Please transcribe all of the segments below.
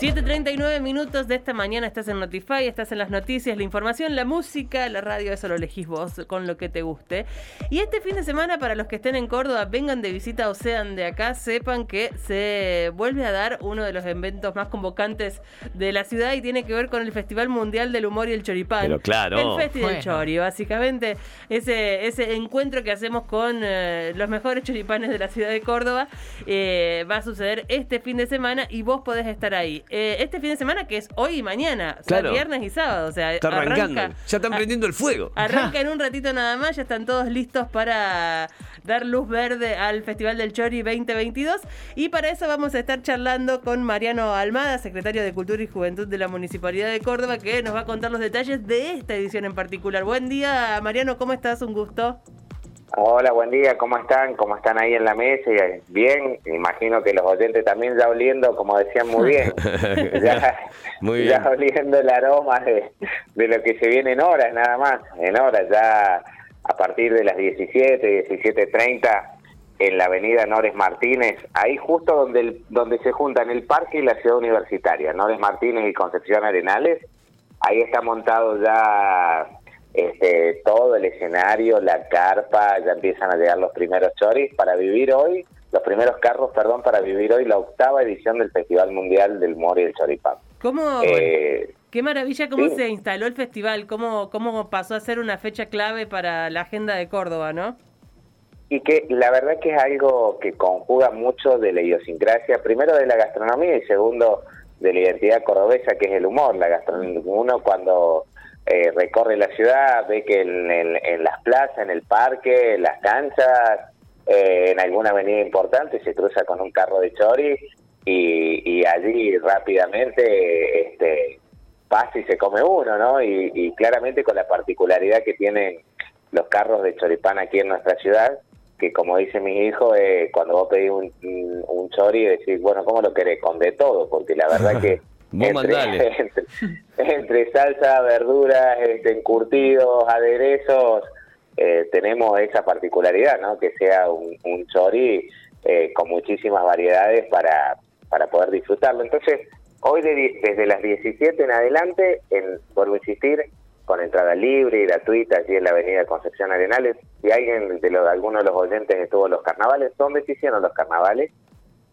7.39 minutos de esta mañana estás en Notify, estás en las noticias, la información, la música, la radio, eso lo elegís vos con lo que te guste. Y este fin de semana, para los que estén en Córdoba, vengan de visita o sean de acá, sepan que se vuelve a dar uno de los eventos más convocantes de la ciudad y tiene que ver con el Festival Mundial del Humor y el Choripán. Pero claro. El Festival del Chori, básicamente. Ese, ese encuentro que hacemos con eh, los mejores choripanes de la ciudad de Córdoba eh, va a suceder este fin de semana y vos podés estar ahí. Eh, este fin de semana, que es hoy y mañana, o sea, Claro. viernes y sábado. O sea, Está arrancando. arranca- ya están prendiendo el fuego. Arranca en un ratito nada más, ya están todos listos para dar luz verde al Festival del Chori 2022 y para eso vamos a estar charlando con Mariano Almada, secretario de Cultura y Juventud de la Municipalidad de Córdoba, que nos va a contar los detalles de esta edición en particular. Buen día, Mariano, ¿cómo estás? Un gusto. Hola, buen día, ¿cómo están? ¿Cómo están ahí en la mesa? Y, Bien, imagino que los oyentes también ya oliendo, como decían muy bien, ya, Muy bien. ya oliendo el aroma de, de lo que se viene en horas nada más, en horas, ya a partir de las 17, 17.30 en la avenida Nores Martínez, ahí justo donde, el- donde se juntan el parque y la ciudad universitaria, Nores Martínez y Concepción Arenales, ahí está montado ya este, todo el escenario, la carpa, ya empiezan a llegar los primeros choris para vivir hoy, los primeros carros, perdón, para vivir hoy la octava edición del Festival Mundial del Humor y el Choripán. ¿Cómo, Eh, Qué maravilla cómo sí. se instaló el festival, cómo, cómo pasó a ser una fecha clave para la agenda de Córdoba, ¿no? y que la verdad que es algo que conjuga mucho de la idiosincrasia, primero de la gastronomía y segundo de la identidad cordobesa, que es el humor. La gastronomía, uno cuando eh, recorre la ciudad ve que en, en- en las plazas, en el parque, en las canchas, eh, en alguna avenida importante se cruza con un carro de chori y, y allí rápidamente este, pasa y se come uno, ¿no? Y, y claramente con la particularidad que tienen los carros de choripán aquí en nuestra ciudad, que como dice mi hijo, eh, cuando vos pedís un, un, un chori, decís, bueno, ¿cómo lo querés? Con de todo, porque la verdad que Vos entre, entre salsa, verduras, este, encurtidos, aderezos, eh, tenemos esa particularidad, ¿no? Que sea un, un chori eh, con muchísimas variedades para, para poder disfrutarlo. Entonces, hoy de desde las 17 en adelante, en, vuelvo a insistir, con entrada libre y gratuita allí en la avenida Concepción Arenales. Si alguien de los, alguno de los oyentes estuvo en los carnavales, ¿dónde se hicieron los carnavales?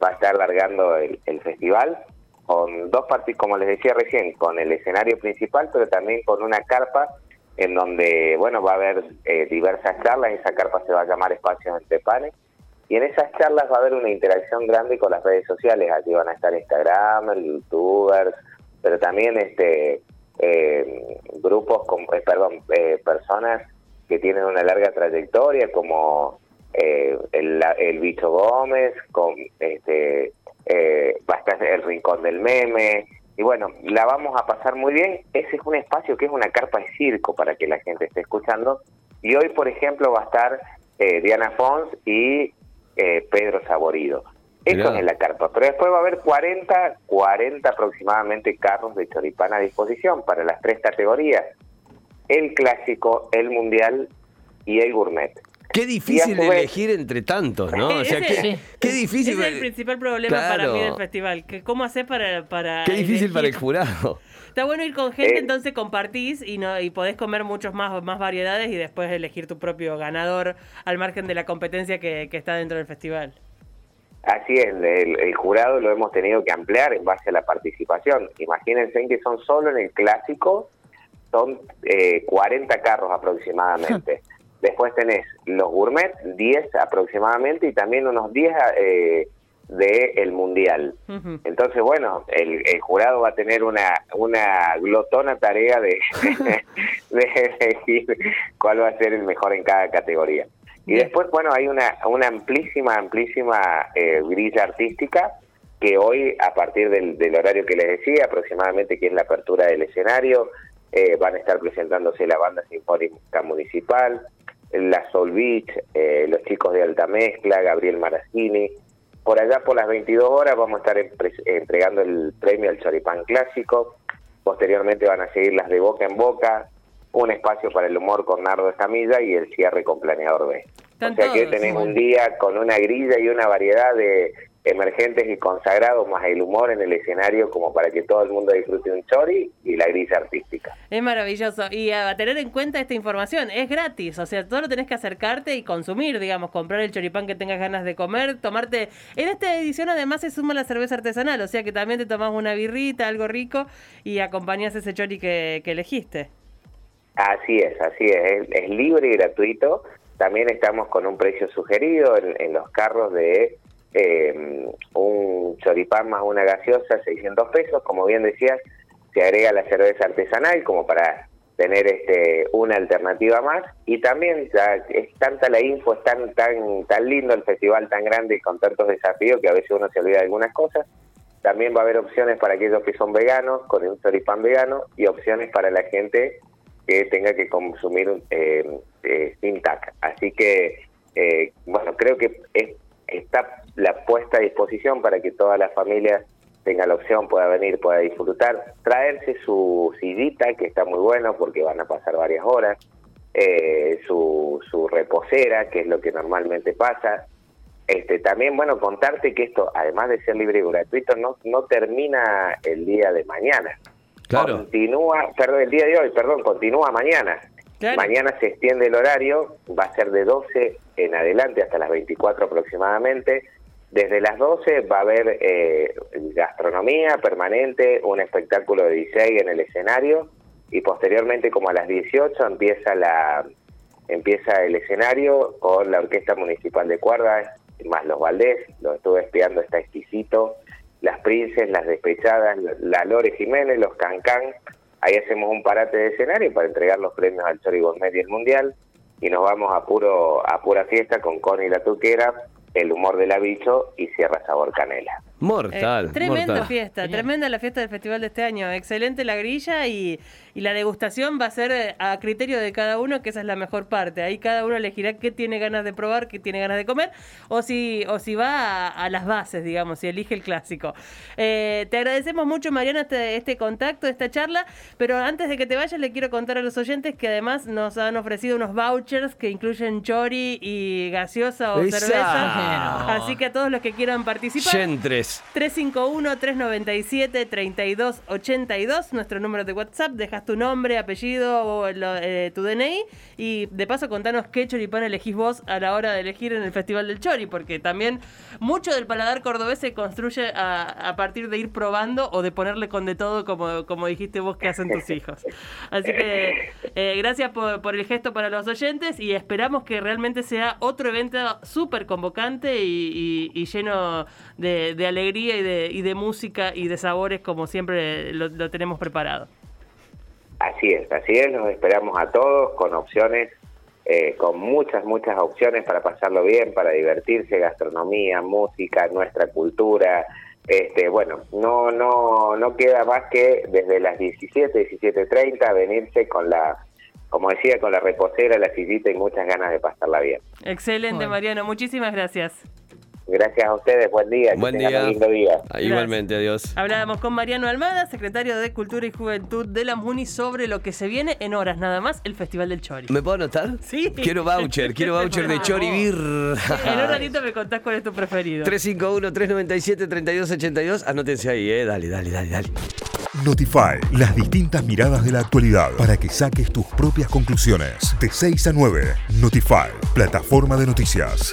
Va a estar largando el, el festival con dos partes, como les decía recién, con el escenario principal, pero también con una carpa en donde, bueno, va a haber eh, diversas charlas, esa carpa se va a llamar Espacios entre Panes, y en esas charlas va a haber una interacción grande con las redes sociales, allí van a estar Instagram, youtubers, pero también este eh, grupos, como, eh, perdón, eh, personas que tienen una larga trayectoria, como eh, el, el Bicho Gómez, con este eh, va a estar el Rincón del Meme, y bueno, la vamos a pasar muy bien. Ese es un espacio que es una carpa de circo para que la gente esté escuchando. Y hoy, por ejemplo, va a estar eh, Diana Fons y eh, Pedro Saborido. Eso es en la carpa. Pero después va a haber 40, 40 aproximadamente carros de choripán a disposición para las tres categorías. El clásico, el mundial y el gourmet. Qué difícil elegir entre tantos, ¿no? O sea, Ese- qué, qué difícil. Ese es el principal problema para mí del festival. Que ¿Cómo haces para, para Qué difícil para el jurado. Está bueno ir con gente, Eh. entonces compartís y no y podés comer muchos más, más variedades y después elegir tu propio ganador al margen de la competencia que, que está dentro del festival. Así es, el, el jurado lo hemos tenido que ampliar en base a la participación. Imagínense que son solo en el clásico, son eh, 40 carros aproximadamente. Después tenés los gourmet, 10 aproximadamente, y también unos 10 eh, de el mundial. Entonces, bueno, el, el jurado va a tener una, una glotona tarea de, de elegir cuál va a ser el mejor en cada categoría. Y Bien. después, bueno, hay una, una amplísima, amplísima eh, grilla artística que hoy, a partir del, del horario que les decía, aproximadamente que es la apertura del escenario, eh, van a estar presentándose la banda sinfónica municipal, la Soul Beach, eh, los chicos de Alta Mezcla, Gabriel Maraschini. Por allá por las 22 horas vamos a estar entregando el premio al Choripán Clásico. Posteriormente van a seguir las de boca en boca, un espacio para el humor con Nardo Escamilla y el cierre con Planeador B. O sea que igual. un día con una grilla y una variedad de emergentes y consagrados, más el humor en el escenario como para que todo el mundo disfrute un chori y la grilla artística. Es maravilloso. Y a tener en cuenta esta información, es gratis. O sea, solo tenés que acercarte y consumir, digamos, comprar el choripán que tengas ganas de comer, tomarte. En esta edición además se suma la cerveza artesanal, o sea que también te tomás una birrita, algo rico, y acompañás ese chori que, que elegiste. Así es, así es. es, es libre y gratuito. También estamos con un precio sugerido en, en los carros de eh, un choripán más una gaseosa, 600 pesos. Como bien decías, se agrega la cerveza artesanal como para tener este una alternativa más y también ya es tanta la info, es tan tan tan lindo el festival tan grande y con tantos desafíos que a veces uno se olvida de algunas cosas. También va a haber opciones para aquellos que son veganos con un choripán vegano y opciones para la gente que tenga que consumir eh, eh, sin TAC. Así que, eh, bueno, creo que es- está la puesta a disposición para que todas las familias tenga la opción, pueda venir, pueda disfrutar, traerse su sillita, que está muy bueno porque van a pasar varias horas, eh, su, su reposera, que es lo que normalmente pasa. Este, también, bueno, contarte que esto, además de ser libre y gratuito, no, no termina el día de mañana. Claro. Continúa, perdón, el día de hoy, perdón, continúa mañana. Claro. Mañana se extiende el horario, va a ser de 12 en adelante hasta las 24 aproximadamente. Desde las 12 va a haber eh, gastronomía permanente, un espectáculo de DJ en el escenario y posteriormente como a las 18 empieza la empieza el escenario con la Orquesta Municipal de Cuerdas, más los Valdés, lo estuve espiando, está exquisito, las Princes, las Despechadas, la Lore Jiménez, los Cancán, ahí hacemos un parate de escenario para entregar los premios al Chori Gourmet y el Mundial, y nos vamos a puro a pura fiesta con Connie la Tuquera, el humor del bicho y Sierra Sabor Canela. Mortal. Eh, tremenda mortal. fiesta, tremenda la fiesta del festival de este año. Excelente la grilla y, y la degustación va a ser eh, a criterio de cada uno, que esa es la mejor parte. Ahí cada uno elegirá qué tiene ganas de probar, qué tiene ganas de comer, o si, o si va a, a las bases, digamos, si elige el clásico. Eh, te agradecemos mucho, Mariana, este, este contacto, esta charla, pero antes de que te vayas, le quiero contar a los oyentes que además nos han ofrecido unos vouchers que incluyen chori y gaseosa o Esa. cerveza. Así que a todos los que quieran participar. Yentres. 351-397-3282, nuestro número de WhatsApp. Dejas tu nombre, apellido o eh, tu DNI. Y de paso, contanos qué choripán elegís vos a la hora de elegir en el Festival del Chori, porque también mucho del paladar cordobés se construye a, partir de ir probando o de ponerle con de todo, como, como dijiste vos que hacen tus hijos. Así que eh, gracias por, el gesto para los oyentes y esperamos que realmente sea otro evento súper convocante y lleno de, de alegría y de, y de música y de sabores como siempre lo, lo tenemos preparado. Así es, así es, los esperamos a todos con opciones, eh, con muchas, muchas opciones para pasarlo bien, para divertirse, gastronomía, música, nuestra cultura. Este, bueno, no, no, no queda más que desde las 17, 17.30 venirse con la, como decía, con la reposera, la sillita y muchas ganas de pasarla bien. Excelente, Bueno. Mariano. Muchísimas gracias. Gracias a ustedes, buen día, que Buen tengan día. un lindo día. Ah, Igualmente, adiós. Hablábamos con Mariano Almada, secretario de Cultura y Juventud de la MUNI, sobre lo que se viene en horas nada más, el Festival del Chori. ¿Me puedo anotar? Sí. Quiero voucher, quiero voucher de Choribir. En un ratito me contás cuál es tu preferido. 351-397-3282. Anótense ahí, eh. Dale, dale, dale, dale. Notify, las distintas miradas de la actualidad para que saques tus propias conclusiones. De 6 a 9, Notify, plataforma de noticias.